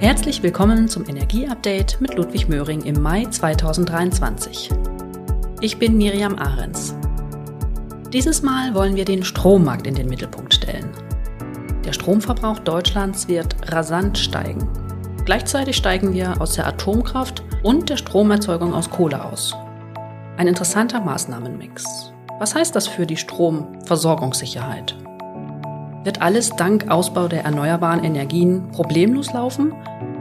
Herzlich willkommen zum Energieupdate mit Ludwig Möhring im Mai 2023. Ich bin Miriam Ahrens. Dieses Mal wollen wir den Strommarkt in den Mittelpunkt stellen. Der Stromverbrauch Deutschlands wird rasant steigen. Gleichzeitig steigen wir aus der Atomkraft und der Stromerzeugung aus Kohle aus. Ein interessanter Maßnahmenmix. Was heißt das für die Stromversorgungssicherheit? Wird alles dank Ausbau der erneuerbaren Energien problemlos laufen?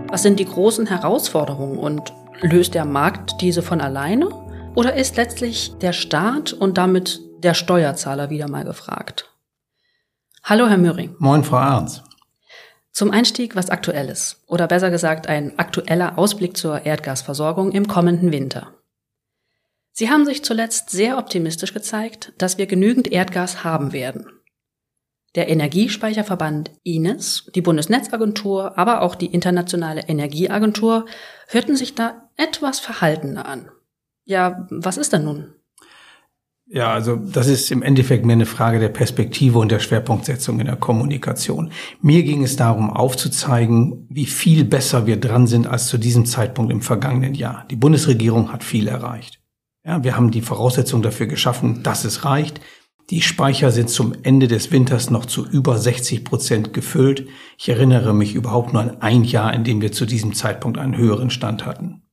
Was sind die großen Herausforderungen und löst der Markt diese von alleine? Oder ist letztlich der Staat und damit der Steuerzahler wieder mal gefragt? Hallo, Herr Möhring. Moin, Frau Arns. Zum Einstieg was Aktuelles oder besser gesagt ein aktueller Ausblick zur Erdgasversorgung im kommenden Winter. Sie haben sich zuletzt sehr optimistisch gezeigt, dass wir genügend Erdgas haben werden. Der Energiespeicherverband INES, die Bundesnetzagentur, aber auch die Internationale Energieagentur hörten sich da etwas verhaltener an. Ja, was ist denn nun? Ja, also das ist im Endeffekt mehr eine Frage der Perspektive und der Schwerpunktsetzung in der Kommunikation. Mir ging es darum aufzuzeigen, wie viel besser wir dran sind als zu diesem Zeitpunkt im vergangenen Jahr. Die Bundesregierung hat viel erreicht. Ja, wir haben die Voraussetzungen dafür geschaffen, dass es reicht. Die Speicher sind zum Ende des Winters noch zu über 60 Prozent gefüllt. Ich erinnere mich überhaupt nur an ein Jahr, in dem wir zu diesem Zeitpunkt einen höheren Stand hatten.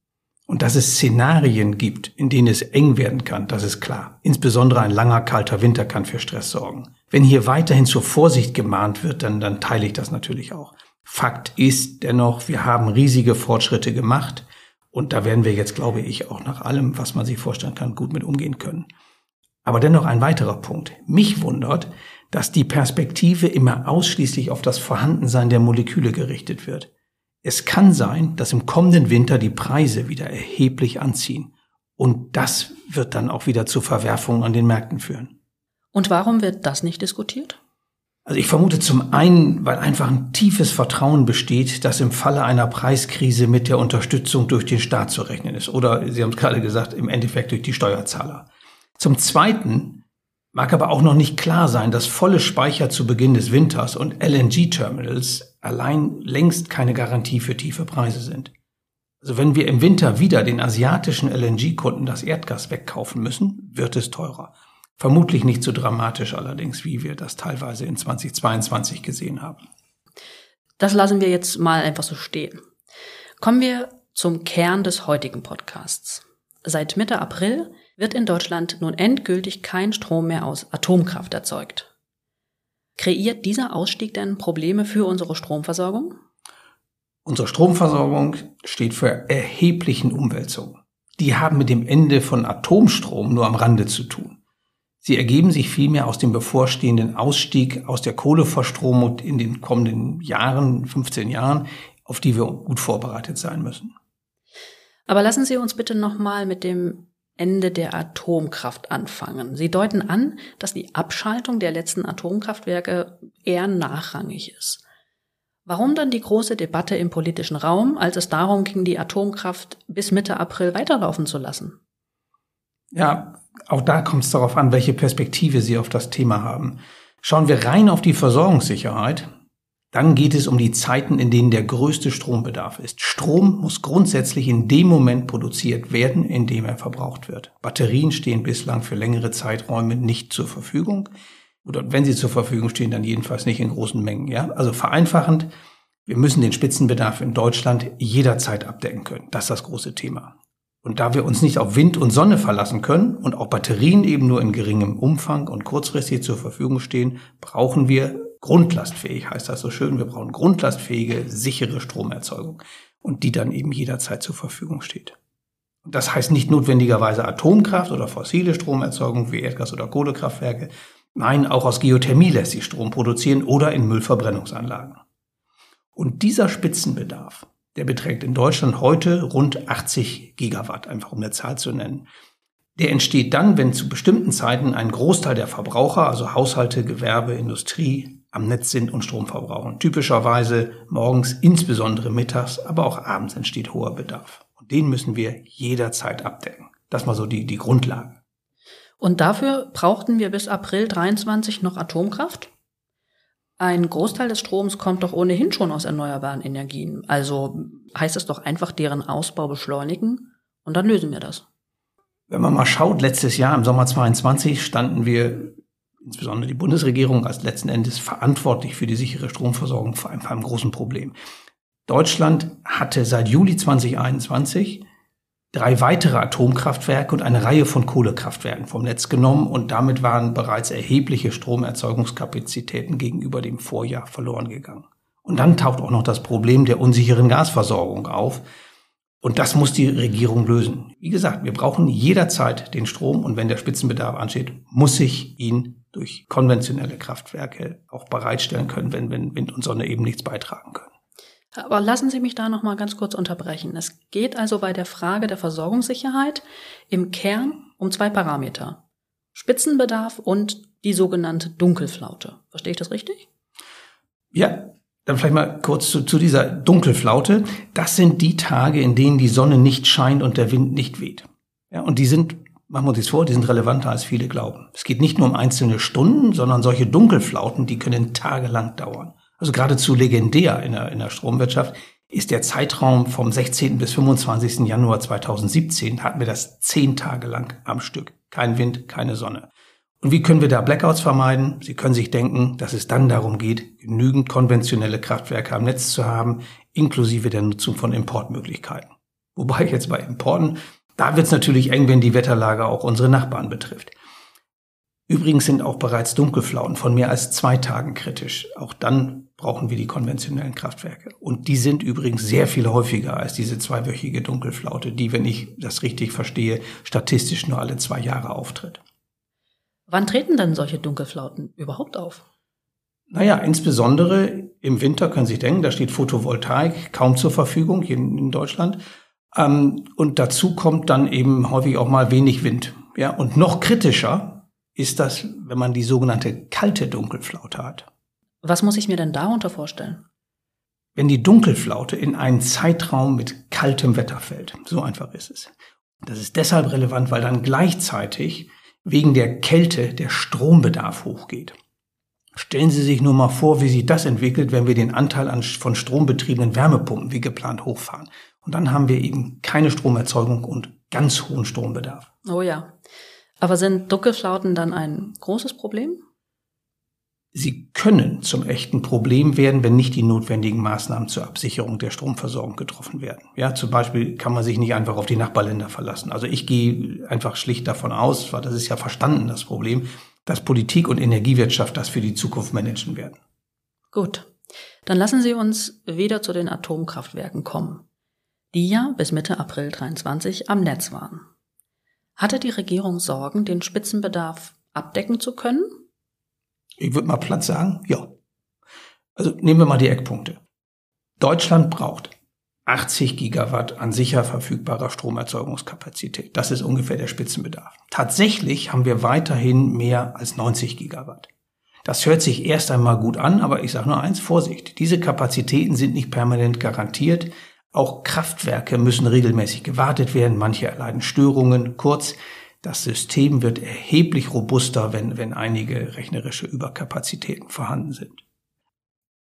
Und dass es Szenarien gibt, in denen es eng werden kann, das ist klar. Insbesondere ein langer, kalter Winter kann für Stress sorgen. Wenn hier weiterhin zur Vorsicht gemahnt wird, dann, dann teile ich das natürlich auch. Fakt ist dennoch, wir haben riesige Fortschritte gemacht. Und da werden wir jetzt, glaube ich, auch nach allem, was man sich vorstellen kann, gut mit umgehen können. Aber dennoch ein weiterer Punkt. Mich wundert, dass die Perspektive immer ausschließlich auf das Vorhandensein der Moleküle gerichtet wird. Es kann sein, dass im kommenden Winter die Preise wieder erheblich anziehen. Und das wird dann auch wieder zu Verwerfungen an den Märkten führen. Und warum wird das nicht diskutiert? Also ich vermute zum einen, weil einfach ein tiefes Vertrauen besteht, dass im Falle einer Preiskrise mit der Unterstützung durch den Staat zu rechnen ist. Oder Sie haben es gerade gesagt, im Endeffekt durch die Steuerzahler. Zum Zweiten mag aber auch noch nicht klar sein, dass volle Speicher zu Beginn des Winters und LNG-Terminals allein längst keine Garantie für tiefe Preise sind. Also wenn wir im Winter wieder den asiatischen LNG-Kunden das Erdgas wegkaufen müssen, wird es teurer. Vermutlich nicht so dramatisch allerdings, wie wir das teilweise in 2022 gesehen haben. Das lassen wir jetzt mal einfach so stehen. Kommen wir zum Kern des heutigen Podcasts. Seit Mitte April wird in Deutschland nun endgültig kein Strom mehr aus Atomkraft erzeugt. Kreiert dieser Ausstieg denn Probleme für unsere Stromversorgung? Unsere Stromversorgung steht für erheblichen Umwälzungen. Die haben mit dem Ende von Atomstrom nur am Rande zu tun. Sie ergeben sich vielmehr aus dem bevorstehenden Ausstieg aus der Kohleverstromung in den kommenden Jahren, 15 Jahren, auf die wir gut vorbereitet sein müssen. Aber lassen Sie uns bitte nochmal mit dem Ende der Atomkraft anfangen. Sie deuten an, dass die Abschaltung der letzten Atomkraftwerke eher nachrangig ist. Warum dann die große Debatte im politischen Raum, als es darum ging, die Atomkraft bis Mitte April weiterlaufen zu lassen? Ja, auch da kommt es darauf an, welche Perspektive Sie auf das Thema haben. Schauen wir rein auf die Versorgungssicherheit, dann geht es um die Zeiten, in denen der größte Strombedarf ist. Strom muss grundsätzlich in dem Moment produziert werden, in dem er verbraucht wird. Batterien stehen bislang für längere Zeiträume nicht zur Verfügung. Oder wenn sie zur Verfügung stehen, dann jedenfalls nicht in großen Mengen. Ja? Also vereinfachend, wir müssen den Spitzenbedarf in Deutschland jederzeit abdecken können. Das ist das große Thema. Und da wir uns nicht auf Wind und Sonne verlassen können und auch Batterien eben nur in geringem Umfang und kurzfristig zur Verfügung stehen, brauchen wir grundlastfähig, heißt das so schön. Wir brauchen grundlastfähige, sichere Stromerzeugung und die dann eben jederzeit zur Verfügung steht. Das heißt nicht notwendigerweise Atomkraft oder fossile Stromerzeugung wie Erdgas- oder Kohlekraftwerke. Nein, auch aus Geothermie lässt sich Strom produzieren oder in Müllverbrennungsanlagen. Und dieser Spitzenbedarf, der beträgt in Deutschland heute rund 80 Gigawatt, einfach um eine Zahl zu nennen. Der entsteht dann, wenn zu bestimmten Zeiten ein Großteil der Verbraucher, also Haushalte, Gewerbe, Industrie, am Netz sind und Strom verbrauchen. Typischerweise morgens, insbesondere mittags, aber auch abends entsteht hoher Bedarf. Und den müssen wir jederzeit abdecken. Das mal so die, die Grundlage. Und dafür brauchten wir bis April 23 noch Atomkraft? Ein Großteil des Stroms kommt doch ohnehin schon aus erneuerbaren Energien. Also heißt es doch einfach deren Ausbau beschleunigen und dann lösen wir das. Wenn man mal schaut, letztes Jahr im Sommer 22 standen wir, insbesondere die Bundesregierung, als letzten Endes verantwortlich für die sichere Stromversorgung vor einem, vor einem großen Problem. Deutschland hatte seit Juli 2021 drei weitere Atomkraftwerke und eine Reihe von Kohlekraftwerken vom Netz genommen und damit waren bereits erhebliche Stromerzeugungskapazitäten gegenüber dem Vorjahr verloren gegangen. Und dann taucht auch noch das Problem der unsicheren Gasversorgung auf. Und das muss die Regierung lösen. Wie gesagt, wir brauchen jederzeit den Strom und wenn der Spitzenbedarf ansteht, muss ich ihn durch konventionelle Kraftwerke auch bereitstellen können, wenn, wenn Wind und Sonne eben nichts beitragen können. Aber lassen Sie mich da noch mal ganz kurz unterbrechen. Es geht also bei der Frage der Versorgungssicherheit im Kern um zwei Parameter. Spitzenbedarf und die sogenannte Dunkelflaute. Verstehe ich das richtig? Ja, dann vielleicht mal kurz zu, zu dieser Dunkelflaute. Das sind die Tage, in denen die Sonne nicht scheint und der Wind nicht weht. Ja, und die sind, machen wir uns das vor, die sind relevanter als viele glauben. Es geht nicht nur um einzelne Stunden, sondern solche Dunkelflauten, die können tagelang dauern also geradezu legendär in der, in der Stromwirtschaft, ist der Zeitraum vom 16. bis 25. Januar 2017, hatten wir das zehn Tage lang am Stück. Kein Wind, keine Sonne. Und wie können wir da Blackouts vermeiden? Sie können sich denken, dass es dann darum geht, genügend konventionelle Kraftwerke am Netz zu haben, inklusive der Nutzung von Importmöglichkeiten. Wobei jetzt bei Importen, da wird es natürlich eng, wenn die Wetterlage auch unsere Nachbarn betrifft. Übrigens sind auch bereits Dunkelflauten von mehr als zwei Tagen kritisch. Auch dann brauchen wir die konventionellen Kraftwerke. Und die sind übrigens sehr viel häufiger als diese zweiwöchige Dunkelflaute, die, wenn ich das richtig verstehe, statistisch nur alle zwei Jahre auftritt. Wann treten denn solche Dunkelflauten überhaupt auf? Naja, insbesondere im Winter können Sie sich denken, da steht Photovoltaik kaum zur Verfügung hier in Deutschland. Ähm, und dazu kommt dann eben häufig auch mal wenig Wind. Ja, und noch kritischer, ist das, wenn man die sogenannte kalte Dunkelflaute hat. Was muss ich mir denn darunter vorstellen? Wenn die Dunkelflaute in einen Zeitraum mit kaltem Wetter fällt, so einfach ist es. Das ist deshalb relevant, weil dann gleichzeitig wegen der Kälte der Strombedarf hochgeht. Stellen Sie sich nur mal vor, wie sich das entwickelt, wenn wir den Anteil an von strombetriebenen Wärmepumpen wie geplant hochfahren. Und dann haben wir eben keine Stromerzeugung und ganz hohen Strombedarf. Oh ja. Aber sind Dunkelflauten dann ein großes Problem? Sie können zum echten Problem werden, wenn nicht die notwendigen Maßnahmen zur Absicherung der Stromversorgung getroffen werden. Ja, zum Beispiel kann man sich nicht einfach auf die Nachbarländer verlassen. Also ich gehe einfach schlicht davon aus, weil das ist ja verstanden, das Problem, dass Politik und Energiewirtschaft das für die Zukunft managen werden. Gut. Dann lassen Sie uns wieder zu den Atomkraftwerken kommen, die ja bis Mitte April 23 am Netz waren. Hatte die Regierung Sorgen, den Spitzenbedarf abdecken zu können? Ich würde mal platt sagen, ja. Also nehmen wir mal die Eckpunkte. Deutschland braucht 80 Gigawatt an sicher verfügbarer Stromerzeugungskapazität. Das ist ungefähr der Spitzenbedarf. Tatsächlich haben wir weiterhin mehr als 90 Gigawatt. Das hört sich erst einmal gut an, aber ich sage nur eins, Vorsicht. Diese Kapazitäten sind nicht permanent garantiert. Auch Kraftwerke müssen regelmäßig gewartet werden, manche erleiden Störungen. Kurz, das System wird erheblich robuster, wenn, wenn einige rechnerische Überkapazitäten vorhanden sind.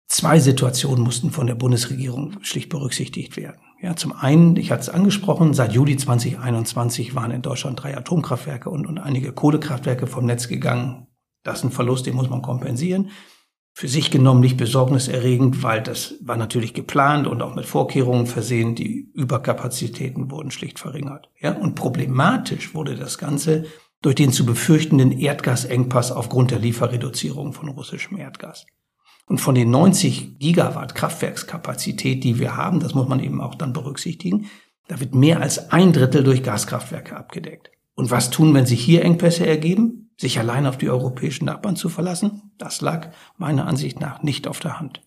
Zwei Situationen mussten von der Bundesregierung schlicht berücksichtigt werden. Ja, zum einen, ich hatte es angesprochen, seit Juli 2021 waren in Deutschland drei Atomkraftwerke und, und einige Kohlekraftwerke vom Netz gegangen. Das ist ein Verlust, den muss man kompensieren für sich genommen nicht besorgniserregend, weil das war natürlich geplant und auch mit Vorkehrungen versehen. Die Überkapazitäten wurden schlicht verringert. Ja, und problematisch wurde das Ganze durch den zu befürchtenden Erdgasengpass aufgrund der Lieferreduzierung von russischem Erdgas. Und von den 90 Gigawatt Kraftwerkskapazität, die wir haben, das muss man eben auch dann berücksichtigen, da wird mehr als ein Drittel durch Gaskraftwerke abgedeckt. Und was tun, wenn sich hier Engpässe ergeben? Sich allein auf die europäischen Nachbarn zu verlassen, das lag meiner Ansicht nach nicht auf der Hand.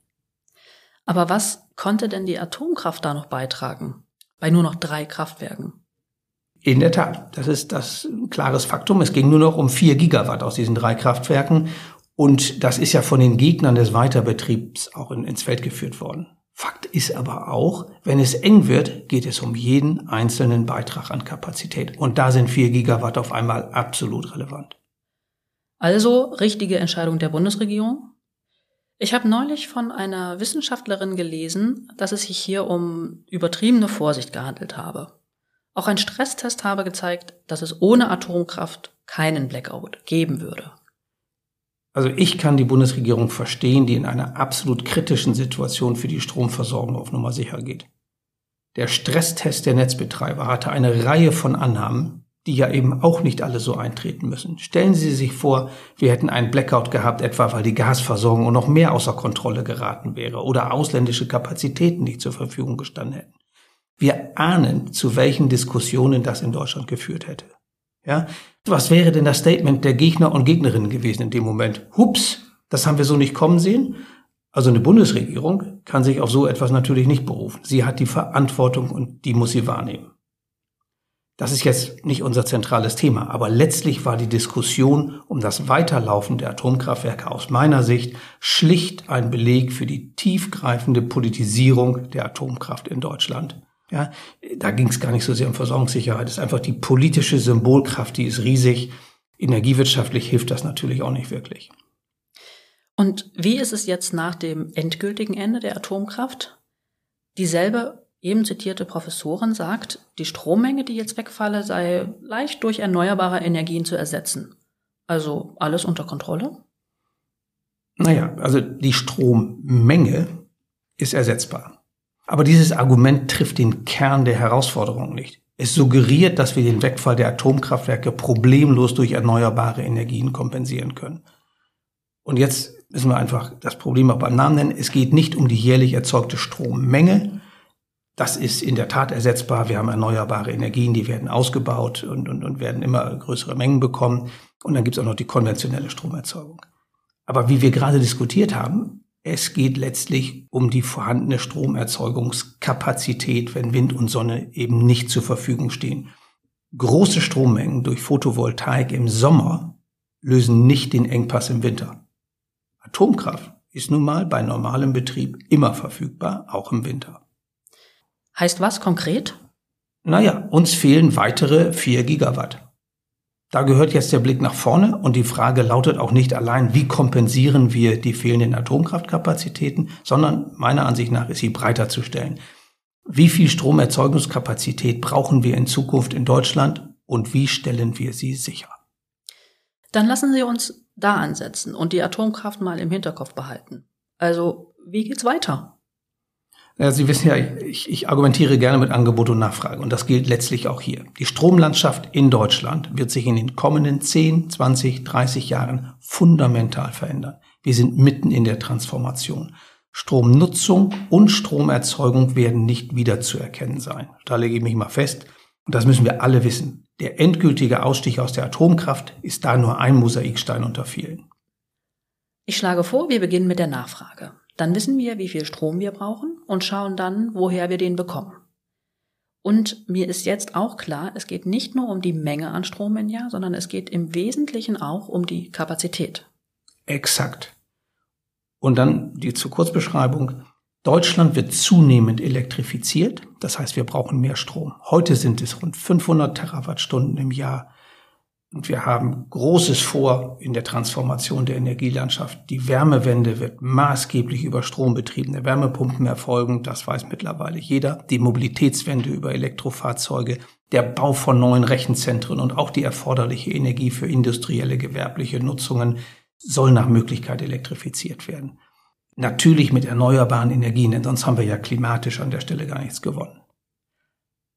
Aber was konnte denn die Atomkraft da noch beitragen? Bei nur noch drei Kraftwerken? In der Tat, das ist das klares Faktum. Es ging nur noch um vier Gigawatt aus diesen drei Kraftwerken. Und das ist ja von den Gegnern des Weiterbetriebs auch in, ins Feld geführt worden. Fakt ist aber auch, wenn es eng wird, geht es um jeden einzelnen Beitrag an Kapazität. Und da sind vier Gigawatt auf einmal absolut relevant. Also richtige Entscheidung der Bundesregierung. Ich habe neulich von einer Wissenschaftlerin gelesen, dass es sich hier um übertriebene Vorsicht gehandelt habe. Auch ein Stresstest habe gezeigt, dass es ohne Atomkraft keinen Blackout geben würde. Also ich kann die Bundesregierung verstehen, die in einer absolut kritischen Situation für die Stromversorgung auf Nummer sicher geht. Der Stresstest der Netzbetreiber hatte eine Reihe von Annahmen, die ja eben auch nicht alle so eintreten müssen. Stellen Sie sich vor, wir hätten einen Blackout gehabt, etwa weil die Gasversorgung noch mehr außer Kontrolle geraten wäre oder ausländische Kapazitäten nicht zur Verfügung gestanden hätten. Wir ahnen, zu welchen Diskussionen das in Deutschland geführt hätte. Ja, was wäre denn das Statement der Gegner und Gegnerinnen gewesen in dem Moment? Hups, das haben wir so nicht kommen sehen. Also eine Bundesregierung kann sich auf so etwas natürlich nicht berufen. Sie hat die Verantwortung und die muss sie wahrnehmen. Das ist jetzt nicht unser zentrales Thema, aber letztlich war die Diskussion um das Weiterlaufen der Atomkraftwerke aus meiner Sicht schlicht ein Beleg für die tiefgreifende Politisierung der Atomkraft in Deutschland. Ja, da ging es gar nicht so sehr um Versorgungssicherheit. Es ist einfach die politische Symbolkraft, die ist riesig. Energiewirtschaftlich hilft das natürlich auch nicht wirklich. Und wie ist es jetzt nach dem endgültigen Ende der Atomkraft? Dieselbe eben zitierte Professorin sagt, die Strommenge, die jetzt wegfalle, sei leicht durch erneuerbare Energien zu ersetzen. Also alles unter Kontrolle? Naja, also die Strommenge ist ersetzbar. Aber dieses Argument trifft den Kern der Herausforderung nicht. Es suggeriert, dass wir den Wegfall der Atomkraftwerke problemlos durch erneuerbare Energien kompensieren können. Und jetzt müssen wir einfach das Problem auch beim Namen nennen. Es geht nicht um die jährlich erzeugte Strommenge, das ist in der Tat ersetzbar. Wir haben erneuerbare Energien, die werden ausgebaut und, und, und werden immer größere Mengen bekommen. Und dann gibt es auch noch die konventionelle Stromerzeugung. Aber wie wir gerade diskutiert haben, es geht letztlich um die vorhandene Stromerzeugungskapazität, wenn Wind und Sonne eben nicht zur Verfügung stehen. Große Strommengen durch Photovoltaik im Sommer lösen nicht den Engpass im Winter. Atomkraft ist nun mal bei normalem Betrieb immer verfügbar, auch im Winter. Heißt was konkret? Naja, uns fehlen weitere 4 Gigawatt. Da gehört jetzt der Blick nach vorne und die Frage lautet auch nicht allein, wie kompensieren wir die fehlenden Atomkraftkapazitäten, sondern meiner Ansicht nach ist sie breiter zu stellen. Wie viel Stromerzeugungskapazität brauchen wir in Zukunft in Deutschland und wie stellen wir sie sicher? Dann lassen Sie uns da ansetzen und die Atomkraft mal im Hinterkopf behalten. Also, wie geht's weiter? Ja, Sie wissen ja, ich, ich argumentiere gerne mit Angebot und Nachfrage und das gilt letztlich auch hier. Die Stromlandschaft in Deutschland wird sich in den kommenden 10, 20, 30 Jahren fundamental verändern. Wir sind mitten in der Transformation. Stromnutzung und Stromerzeugung werden nicht wiederzuerkennen sein. Da lege ich mich mal fest. Und das müssen wir alle wissen. Der endgültige Ausstieg aus der Atomkraft ist da nur ein Mosaikstein unter vielen. Ich schlage vor, wir beginnen mit der Nachfrage. Dann wissen wir, wie viel Strom wir brauchen und schauen dann, woher wir den bekommen. Und mir ist jetzt auch klar, es geht nicht nur um die Menge an Strom im Jahr, sondern es geht im Wesentlichen auch um die Kapazität. Exakt. Und dann die zur Kurzbeschreibung. Deutschland wird zunehmend elektrifiziert. Das heißt, wir brauchen mehr Strom. Heute sind es rund 500 Terawattstunden im Jahr. Und wir haben Großes vor in der Transformation der Energielandschaft. Die Wärmewende wird maßgeblich über strombetriebene Wärmepumpen erfolgen. Das weiß mittlerweile jeder. Die Mobilitätswende über Elektrofahrzeuge, der Bau von neuen Rechenzentren und auch die erforderliche Energie für industrielle, gewerbliche Nutzungen soll nach Möglichkeit elektrifiziert werden. Natürlich mit erneuerbaren Energien, denn sonst haben wir ja klimatisch an der Stelle gar nichts gewonnen.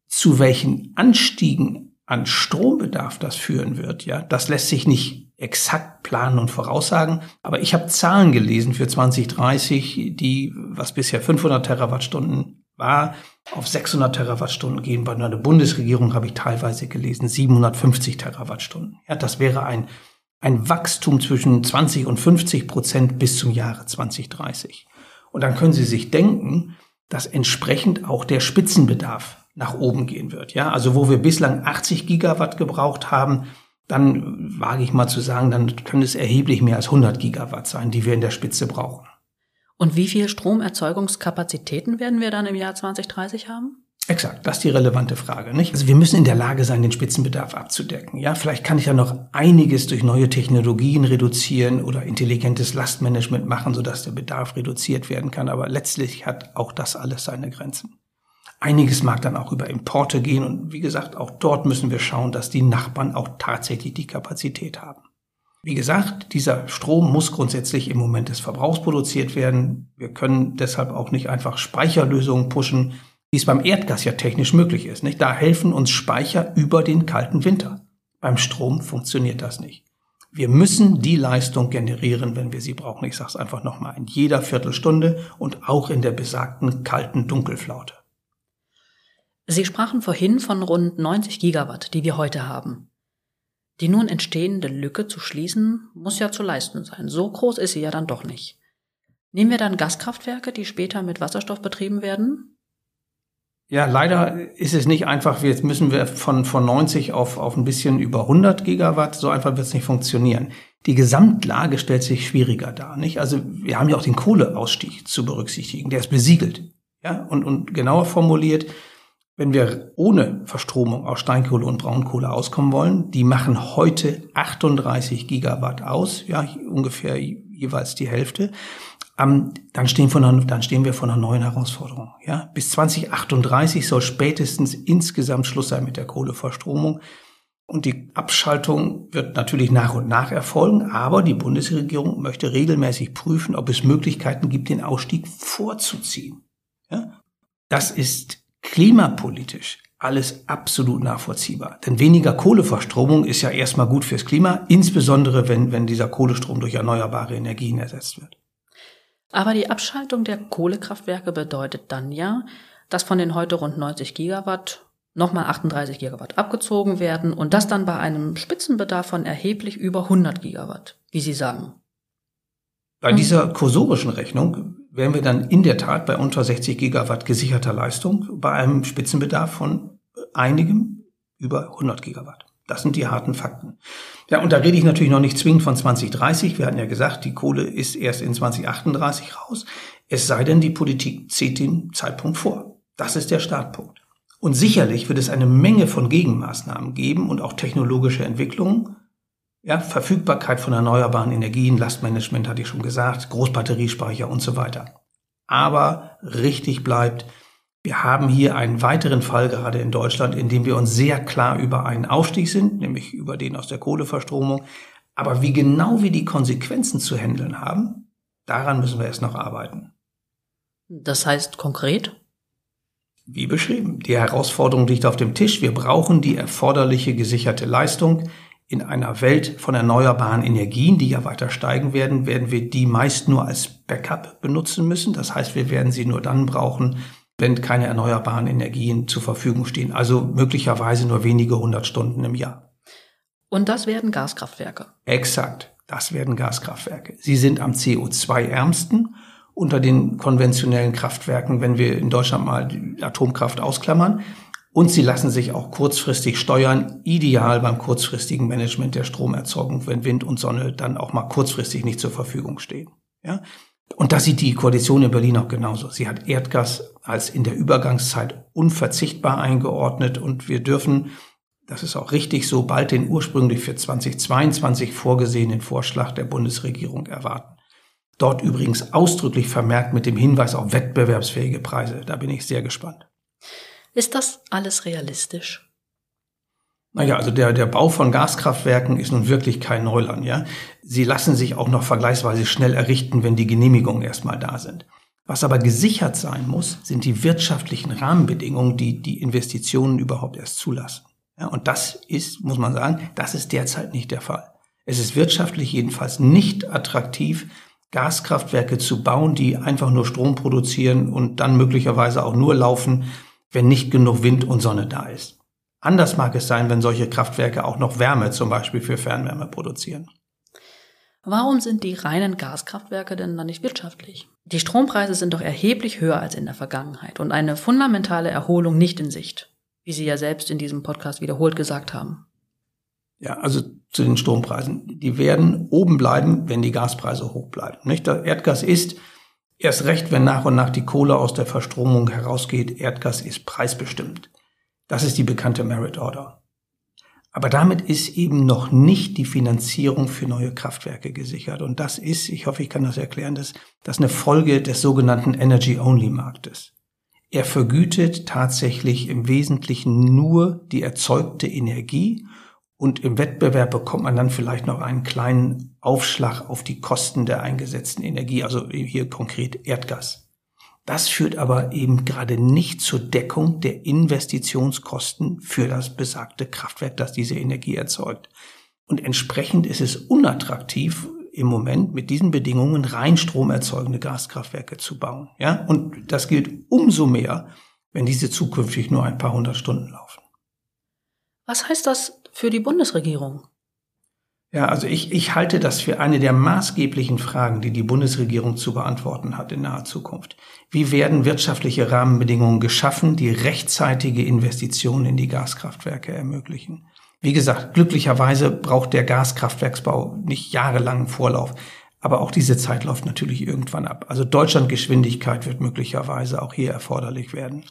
Zu welchen Anstiegen an Strombedarf das führen wird, ja, das lässt sich nicht exakt planen und voraussagen. Aber ich habe Zahlen gelesen für 2030, die, was bisher 500 Terawattstunden war, auf 600 Terawattstunden gehen. Bei einer Bundesregierung habe ich teilweise gelesen 750 Terawattstunden. Ja, das wäre ein, ein Wachstum zwischen 20 und 50 Prozent bis zum Jahre 2030. Und dann können Sie sich denken, dass entsprechend auch der Spitzenbedarf nach oben gehen wird. Ja, also wo wir bislang 80 Gigawatt gebraucht haben, dann wage ich mal zu sagen, dann können es erheblich mehr als 100 Gigawatt sein, die wir in der Spitze brauchen. Und wie viel Stromerzeugungskapazitäten werden wir dann im Jahr 2030 haben? Exakt, das ist die relevante Frage, nicht? Also wir müssen in der Lage sein, den Spitzenbedarf abzudecken. Ja, vielleicht kann ich ja noch einiges durch neue Technologien reduzieren oder intelligentes Lastmanagement machen, sodass der Bedarf reduziert werden kann. Aber letztlich hat auch das alles seine Grenzen. Einiges mag dann auch über Importe gehen und wie gesagt, auch dort müssen wir schauen, dass die Nachbarn auch tatsächlich die Kapazität haben. Wie gesagt, dieser Strom muss grundsätzlich im Moment des Verbrauchs produziert werden. Wir können deshalb auch nicht einfach Speicherlösungen pushen, wie es beim Erdgas ja technisch möglich ist. Nicht? Da helfen uns Speicher über den kalten Winter. Beim Strom funktioniert das nicht. Wir müssen die Leistung generieren, wenn wir sie brauchen. Ich sage es einfach nochmal, in jeder Viertelstunde und auch in der besagten kalten Dunkelflaute. Sie sprachen vorhin von rund 90 Gigawatt, die wir heute haben. Die nun entstehende Lücke zu schließen, muss ja zu leisten sein. So groß ist sie ja dann doch nicht. Nehmen wir dann Gaskraftwerke, die später mit Wasserstoff betrieben werden? Ja, leider ist es nicht einfach, jetzt müssen wir von, von 90 auf, auf ein bisschen über 100 Gigawatt, so einfach wird es nicht funktionieren. Die Gesamtlage stellt sich schwieriger dar, nicht? Also wir haben ja auch den Kohleausstieg zu berücksichtigen, der ist besiegelt. Ja, und, und genauer formuliert, wenn wir ohne Verstromung aus Steinkohle und Braunkohle auskommen wollen, die machen heute 38 Gigawatt aus, ja, ungefähr jeweils die Hälfte ähm, dann, stehen von einer, dann stehen wir vor einer neuen Herausforderung. Ja? Bis 2038 soll spätestens insgesamt Schluss sein mit der Kohleverstromung. Und die Abschaltung wird natürlich nach und nach erfolgen, aber die Bundesregierung möchte regelmäßig prüfen, ob es Möglichkeiten gibt, den Ausstieg vorzuziehen. Ja? Das ist klimapolitisch alles absolut nachvollziehbar. Denn weniger Kohleverstromung ist ja erstmal gut fürs Klima, insbesondere wenn, wenn dieser Kohlestrom durch erneuerbare Energien ersetzt wird. Aber die Abschaltung der Kohlekraftwerke bedeutet dann ja, dass von den heute rund 90 Gigawatt nochmal 38 Gigawatt abgezogen werden und das dann bei einem Spitzenbedarf von erheblich über 100 Gigawatt, wie Sie sagen. Bei hm. dieser kursorischen Rechnung wären wir dann in der Tat bei unter 60 Gigawatt gesicherter Leistung bei einem Spitzenbedarf von einigem über 100 Gigawatt. Das sind die harten Fakten. Ja, und da rede ich natürlich noch nicht zwingend von 2030. Wir hatten ja gesagt, die Kohle ist erst in 2038 raus. Es sei denn, die Politik zieht den Zeitpunkt vor. Das ist der Startpunkt. Und sicherlich wird es eine Menge von Gegenmaßnahmen geben und auch technologische Entwicklungen. Ja, Verfügbarkeit von erneuerbaren Energien, Lastmanagement hatte ich schon gesagt, Großbatteriespeicher und so weiter. Aber richtig bleibt, wir haben hier einen weiteren Fall gerade in Deutschland, in dem wir uns sehr klar über einen Aufstieg sind, nämlich über den aus der Kohleverstromung. Aber wie genau wir die Konsequenzen zu handeln haben, daran müssen wir erst noch arbeiten. Das heißt konkret? Wie beschrieben, die Herausforderung liegt auf dem Tisch. Wir brauchen die erforderliche gesicherte Leistung. In einer Welt von erneuerbaren Energien, die ja weiter steigen werden, werden wir die meist nur als Backup benutzen müssen. Das heißt, wir werden sie nur dann brauchen, wenn keine erneuerbaren Energien zur Verfügung stehen. Also möglicherweise nur wenige hundert Stunden im Jahr. Und das werden Gaskraftwerke. Exakt, das werden Gaskraftwerke. Sie sind am CO2-ärmsten unter den konventionellen Kraftwerken, wenn wir in Deutschland mal die Atomkraft ausklammern. Und sie lassen sich auch kurzfristig steuern, ideal beim kurzfristigen Management der Stromerzeugung, wenn Wind und Sonne dann auch mal kurzfristig nicht zur Verfügung stehen. Ja? Und das sieht die Koalition in Berlin auch genauso. Sie hat Erdgas als in der Übergangszeit unverzichtbar eingeordnet und wir dürfen, das ist auch richtig so, bald den ursprünglich für 2022 vorgesehenen Vorschlag der Bundesregierung erwarten. Dort übrigens ausdrücklich vermerkt mit dem Hinweis auf wettbewerbsfähige Preise. Da bin ich sehr gespannt. Ist das alles realistisch? Naja, also der, der Bau von Gaskraftwerken ist nun wirklich kein Neuland, ja. Sie lassen sich auch noch vergleichsweise schnell errichten, wenn die Genehmigungen erstmal da sind. Was aber gesichert sein muss, sind die wirtschaftlichen Rahmenbedingungen, die die Investitionen überhaupt erst zulassen. Ja, und das ist, muss man sagen, das ist derzeit nicht der Fall. Es ist wirtschaftlich jedenfalls nicht attraktiv, Gaskraftwerke zu bauen, die einfach nur Strom produzieren und dann möglicherweise auch nur laufen, wenn nicht genug Wind und Sonne da ist. Anders mag es sein, wenn solche Kraftwerke auch noch Wärme zum Beispiel für Fernwärme produzieren. Warum sind die reinen Gaskraftwerke denn dann nicht wirtschaftlich? Die Strompreise sind doch erheblich höher als in der Vergangenheit und eine fundamentale Erholung nicht in Sicht, wie Sie ja selbst in diesem Podcast wiederholt gesagt haben. Ja, also zu den Strompreisen. Die werden oben bleiben, wenn die Gaspreise hoch bleiben. Nicht? Der Erdgas ist Erst recht, wenn nach und nach die Kohle aus der Verstromung herausgeht, Erdgas ist preisbestimmt. Das ist die bekannte Merit Order. Aber damit ist eben noch nicht die Finanzierung für neue Kraftwerke gesichert. Und das ist, ich hoffe, ich kann das erklären, das, das eine Folge des sogenannten Energy-Only-Marktes. Er vergütet tatsächlich im Wesentlichen nur die erzeugte Energie und im Wettbewerb bekommt man dann vielleicht noch einen kleinen Aufschlag auf die Kosten der eingesetzten Energie, also hier konkret Erdgas. Das führt aber eben gerade nicht zur Deckung der Investitionskosten für das besagte Kraftwerk, das diese Energie erzeugt. Und entsprechend ist es unattraktiv, im Moment mit diesen Bedingungen rein stromerzeugende Gaskraftwerke zu bauen. Ja, und das gilt umso mehr, wenn diese zukünftig nur ein paar hundert Stunden laufen. Was heißt das für die Bundesregierung? Ja, also ich, ich halte das für eine der maßgeblichen Fragen, die die Bundesregierung zu beantworten hat in naher Zukunft. Wie werden wirtschaftliche Rahmenbedingungen geschaffen, die rechtzeitige Investitionen in die Gaskraftwerke ermöglichen? Wie gesagt, glücklicherweise braucht der Gaskraftwerksbau nicht jahrelangen Vorlauf. Aber auch diese Zeit läuft natürlich irgendwann ab. Also Deutschlandgeschwindigkeit wird möglicherweise auch hier erforderlich werden.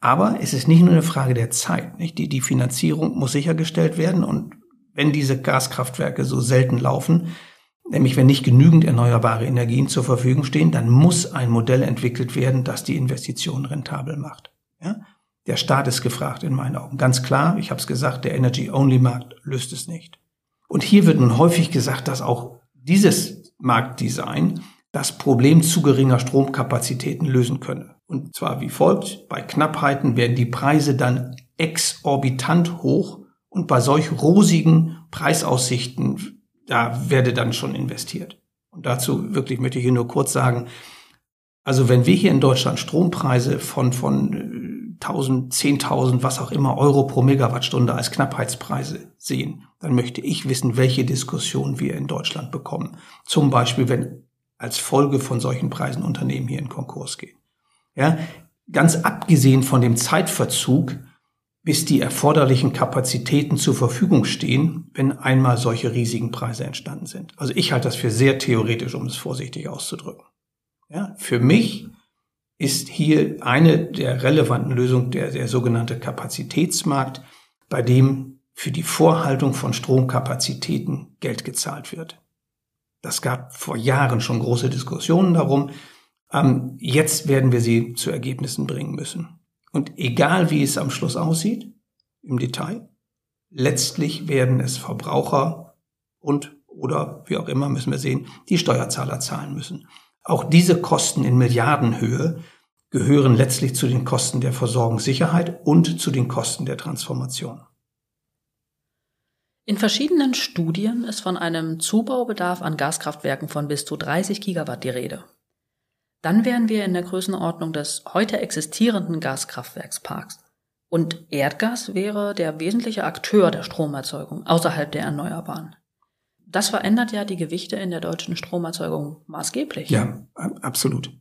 Aber es ist nicht nur eine Frage der Zeit. Nicht? Die, die Finanzierung muss sichergestellt werden und wenn diese Gaskraftwerke so selten laufen, nämlich wenn nicht genügend erneuerbare Energien zur Verfügung stehen, dann muss ein Modell entwickelt werden, das die Investition rentabel macht. Ja? Der Staat ist gefragt in meinen Augen. Ganz klar, ich habe es gesagt, der Energy-Only-Markt löst es nicht. Und hier wird nun häufig gesagt, dass auch dieses Marktdesign das Problem zu geringer Stromkapazitäten lösen könne. Und zwar wie folgt. Bei Knappheiten werden die Preise dann exorbitant hoch und bei solch rosigen Preisaussichten, da werde dann schon investiert. Und dazu wirklich möchte ich hier nur kurz sagen, also wenn wir hier in Deutschland Strompreise von, von 1000, äh, 10.000, was auch immer Euro pro Megawattstunde als Knappheitspreise sehen, dann möchte ich wissen, welche Diskussion wir in Deutschland bekommen. Zum Beispiel, wenn als Folge von solchen Preisen Unternehmen hier in Konkurs gehen. Ja, ganz abgesehen von dem Zeitverzug, bis die erforderlichen Kapazitäten zur Verfügung stehen, wenn einmal solche riesigen Preise entstanden sind. Also ich halte das für sehr theoretisch, um es vorsichtig auszudrücken. Ja, für mich ist hier eine der relevanten Lösungen der, der sogenannte Kapazitätsmarkt, bei dem für die Vorhaltung von Stromkapazitäten Geld gezahlt wird. Das gab vor Jahren schon große Diskussionen darum. Ähm, jetzt werden wir sie zu Ergebnissen bringen müssen. Und egal wie es am Schluss aussieht, im Detail, letztlich werden es Verbraucher und oder wie auch immer müssen wir sehen, die Steuerzahler zahlen müssen. Auch diese Kosten in Milliardenhöhe gehören letztlich zu den Kosten der Versorgungssicherheit und zu den Kosten der Transformation. In verschiedenen Studien ist von einem Zubaubedarf an Gaskraftwerken von bis zu 30 Gigawatt die Rede dann wären wir in der Größenordnung des heute existierenden Gaskraftwerksparks. Und Erdgas wäre der wesentliche Akteur der Stromerzeugung außerhalb der Erneuerbaren. Das verändert ja die Gewichte in der deutschen Stromerzeugung maßgeblich. Ja, absolut.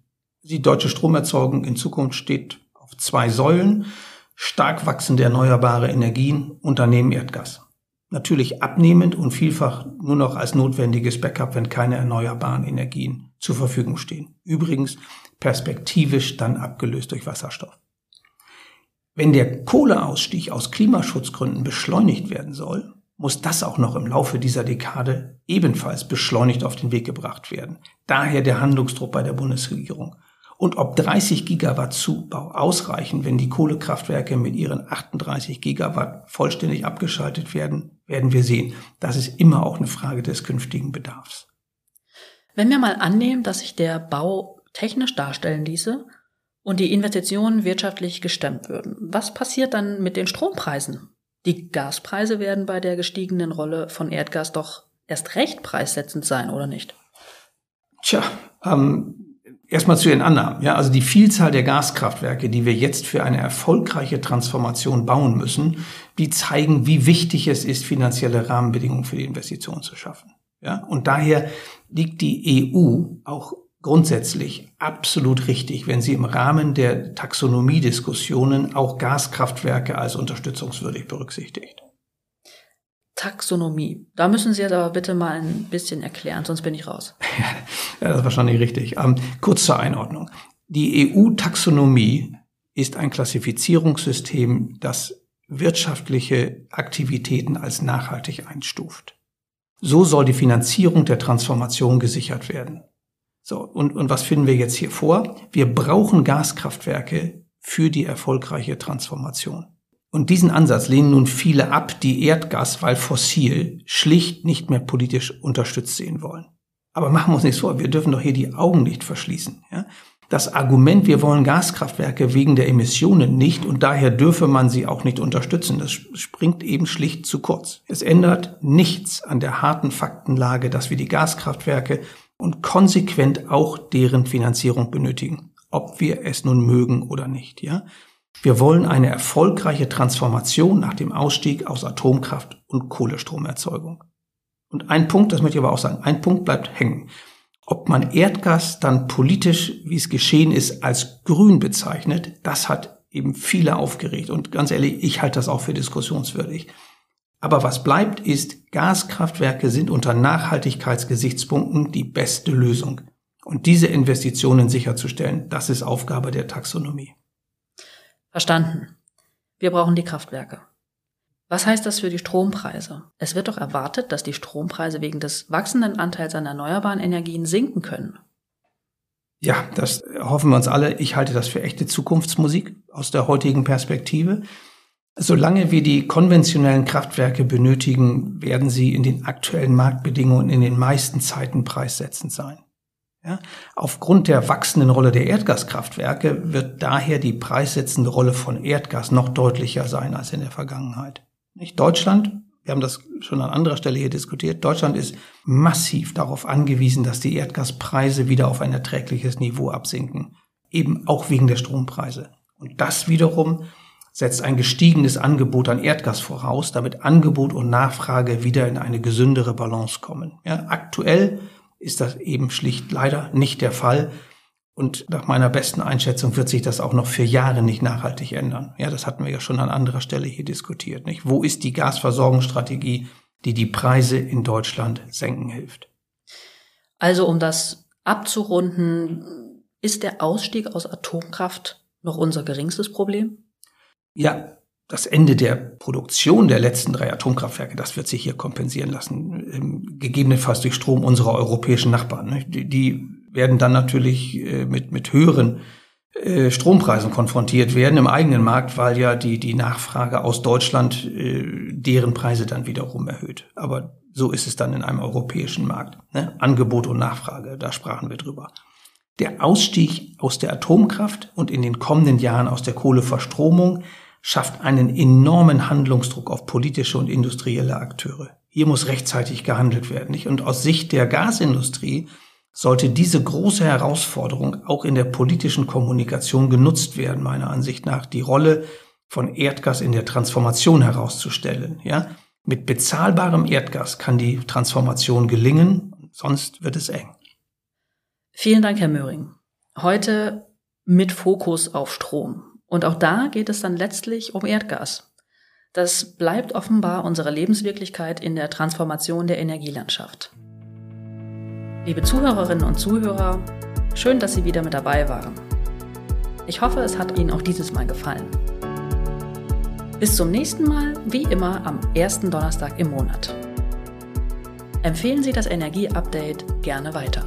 Die deutsche Stromerzeugung in Zukunft steht auf zwei Säulen. Stark wachsende erneuerbare Energien, Unternehmen Erdgas. Natürlich abnehmend und vielfach nur noch als notwendiges Backup, wenn keine erneuerbaren Energien zur Verfügung stehen. Übrigens perspektivisch dann abgelöst durch Wasserstoff. Wenn der Kohleausstieg aus Klimaschutzgründen beschleunigt werden soll, muss das auch noch im Laufe dieser Dekade ebenfalls beschleunigt auf den Weg gebracht werden. Daher der Handlungsdruck bei der Bundesregierung. Und ob 30 Gigawatt Zubau ausreichen, wenn die Kohlekraftwerke mit ihren 38 Gigawatt vollständig abgeschaltet werden, werden wir sehen. Das ist immer auch eine Frage des künftigen Bedarfs. Wenn wir mal annehmen, dass sich der Bau technisch darstellen ließe und die Investitionen wirtschaftlich gestemmt würden, was passiert dann mit den Strompreisen? Die Gaspreise werden bei der gestiegenen Rolle von Erdgas doch erst recht preissetzend sein, oder nicht? Tja, ähm, Erstmal zu den Annahmen. Ja, also die Vielzahl der Gaskraftwerke, die wir jetzt für eine erfolgreiche Transformation bauen müssen, die zeigen, wie wichtig es ist, finanzielle Rahmenbedingungen für die Investition zu schaffen. Ja, und daher liegt die EU auch grundsätzlich absolut richtig, wenn sie im Rahmen der Taxonomiediskussionen auch Gaskraftwerke als unterstützungswürdig berücksichtigt. Taxonomie. Da müssen Sie jetzt aber bitte mal ein bisschen erklären, sonst bin ich raus. ja, das ist wahrscheinlich richtig. Ähm, kurz zur Einordnung. Die EU-Taxonomie ist ein Klassifizierungssystem, das wirtschaftliche Aktivitäten als nachhaltig einstuft. So soll die Finanzierung der Transformation gesichert werden. So, und, und was finden wir jetzt hier vor? Wir brauchen Gaskraftwerke für die erfolgreiche Transformation. Und diesen Ansatz lehnen nun viele ab, die Erdgas, weil fossil, schlicht nicht mehr politisch unterstützt sehen wollen. Aber machen wir uns nichts vor, wir dürfen doch hier die Augen nicht verschließen. Ja? Das Argument, wir wollen Gaskraftwerke wegen der Emissionen nicht und daher dürfe man sie auch nicht unterstützen, das springt eben schlicht zu kurz. Es ändert nichts an der harten Faktenlage, dass wir die Gaskraftwerke und konsequent auch deren Finanzierung benötigen, ob wir es nun mögen oder nicht, ja. Wir wollen eine erfolgreiche Transformation nach dem Ausstieg aus Atomkraft und Kohlestromerzeugung. Und ein Punkt, das möchte ich aber auch sagen, ein Punkt bleibt hängen. Ob man Erdgas dann politisch, wie es geschehen ist, als grün bezeichnet, das hat eben viele aufgeregt. Und ganz ehrlich, ich halte das auch für diskussionswürdig. Aber was bleibt ist, Gaskraftwerke sind unter Nachhaltigkeitsgesichtspunkten die beste Lösung. Und diese Investitionen sicherzustellen, das ist Aufgabe der Taxonomie. Verstanden. Wir brauchen die Kraftwerke. Was heißt das für die Strompreise? Es wird doch erwartet, dass die Strompreise wegen des wachsenden Anteils an erneuerbaren Energien sinken können. Ja, das hoffen wir uns alle. Ich halte das für echte Zukunftsmusik aus der heutigen Perspektive. Solange wir die konventionellen Kraftwerke benötigen, werden sie in den aktuellen Marktbedingungen in den meisten Zeiten preissetzend sein. Ja? Aufgrund der wachsenden Rolle der Erdgaskraftwerke wird daher die preissetzende Rolle von Erdgas noch deutlicher sein als in der Vergangenheit. Nicht Deutschland, wir haben das schon an anderer Stelle hier diskutiert, Deutschland ist massiv darauf angewiesen, dass die Erdgaspreise wieder auf ein erträgliches Niveau absinken. Eben auch wegen der Strompreise. Und das wiederum setzt ein gestiegenes Angebot an Erdgas voraus, damit Angebot und Nachfrage wieder in eine gesündere Balance kommen. Ja, aktuell ist das eben schlicht leider nicht der Fall. Und nach meiner besten Einschätzung wird sich das auch noch für Jahre nicht nachhaltig ändern. Ja, das hatten wir ja schon an anderer Stelle hier diskutiert. Nicht? Wo ist die Gasversorgungsstrategie, die die Preise in Deutschland senken hilft? Also um das abzurunden, ist der Ausstieg aus Atomkraft noch unser geringstes Problem? Ja, das Ende der Produktion der letzten drei Atomkraftwerke, das wird sich hier kompensieren lassen, ähm, gegebenenfalls durch Strom unserer europäischen Nachbarn. Die, die werden dann natürlich äh, mit, mit höheren äh, Strompreisen konfrontiert werden im eigenen Markt, weil ja die, die Nachfrage aus Deutschland äh, deren Preise dann wiederum erhöht. Aber so ist es dann in einem europäischen Markt. Ne? Angebot und Nachfrage, da sprachen wir drüber. Der Ausstieg aus der Atomkraft und in den kommenden Jahren aus der Kohleverstromung schafft einen enormen Handlungsdruck auf politische und industrielle Akteure. Hier muss rechtzeitig gehandelt werden. Nicht? Und aus Sicht der Gasindustrie sollte diese große Herausforderung auch in der politischen Kommunikation genutzt werden, meiner Ansicht nach, die Rolle von Erdgas in der Transformation herauszustellen. Ja? Mit bezahlbarem Erdgas kann die Transformation gelingen, sonst wird es eng. Vielen Dank, Herr Möhring. Heute mit Fokus auf Strom. Und auch da geht es dann letztlich um Erdgas. Das bleibt offenbar unsere Lebenswirklichkeit in der Transformation der Energielandschaft. Liebe Zuhörerinnen und Zuhörer, schön, dass Sie wieder mit dabei waren. Ich hoffe, es hat Ihnen auch dieses Mal gefallen. Bis zum nächsten Mal, wie immer am ersten Donnerstag im Monat. Empfehlen Sie das Energieupdate gerne weiter.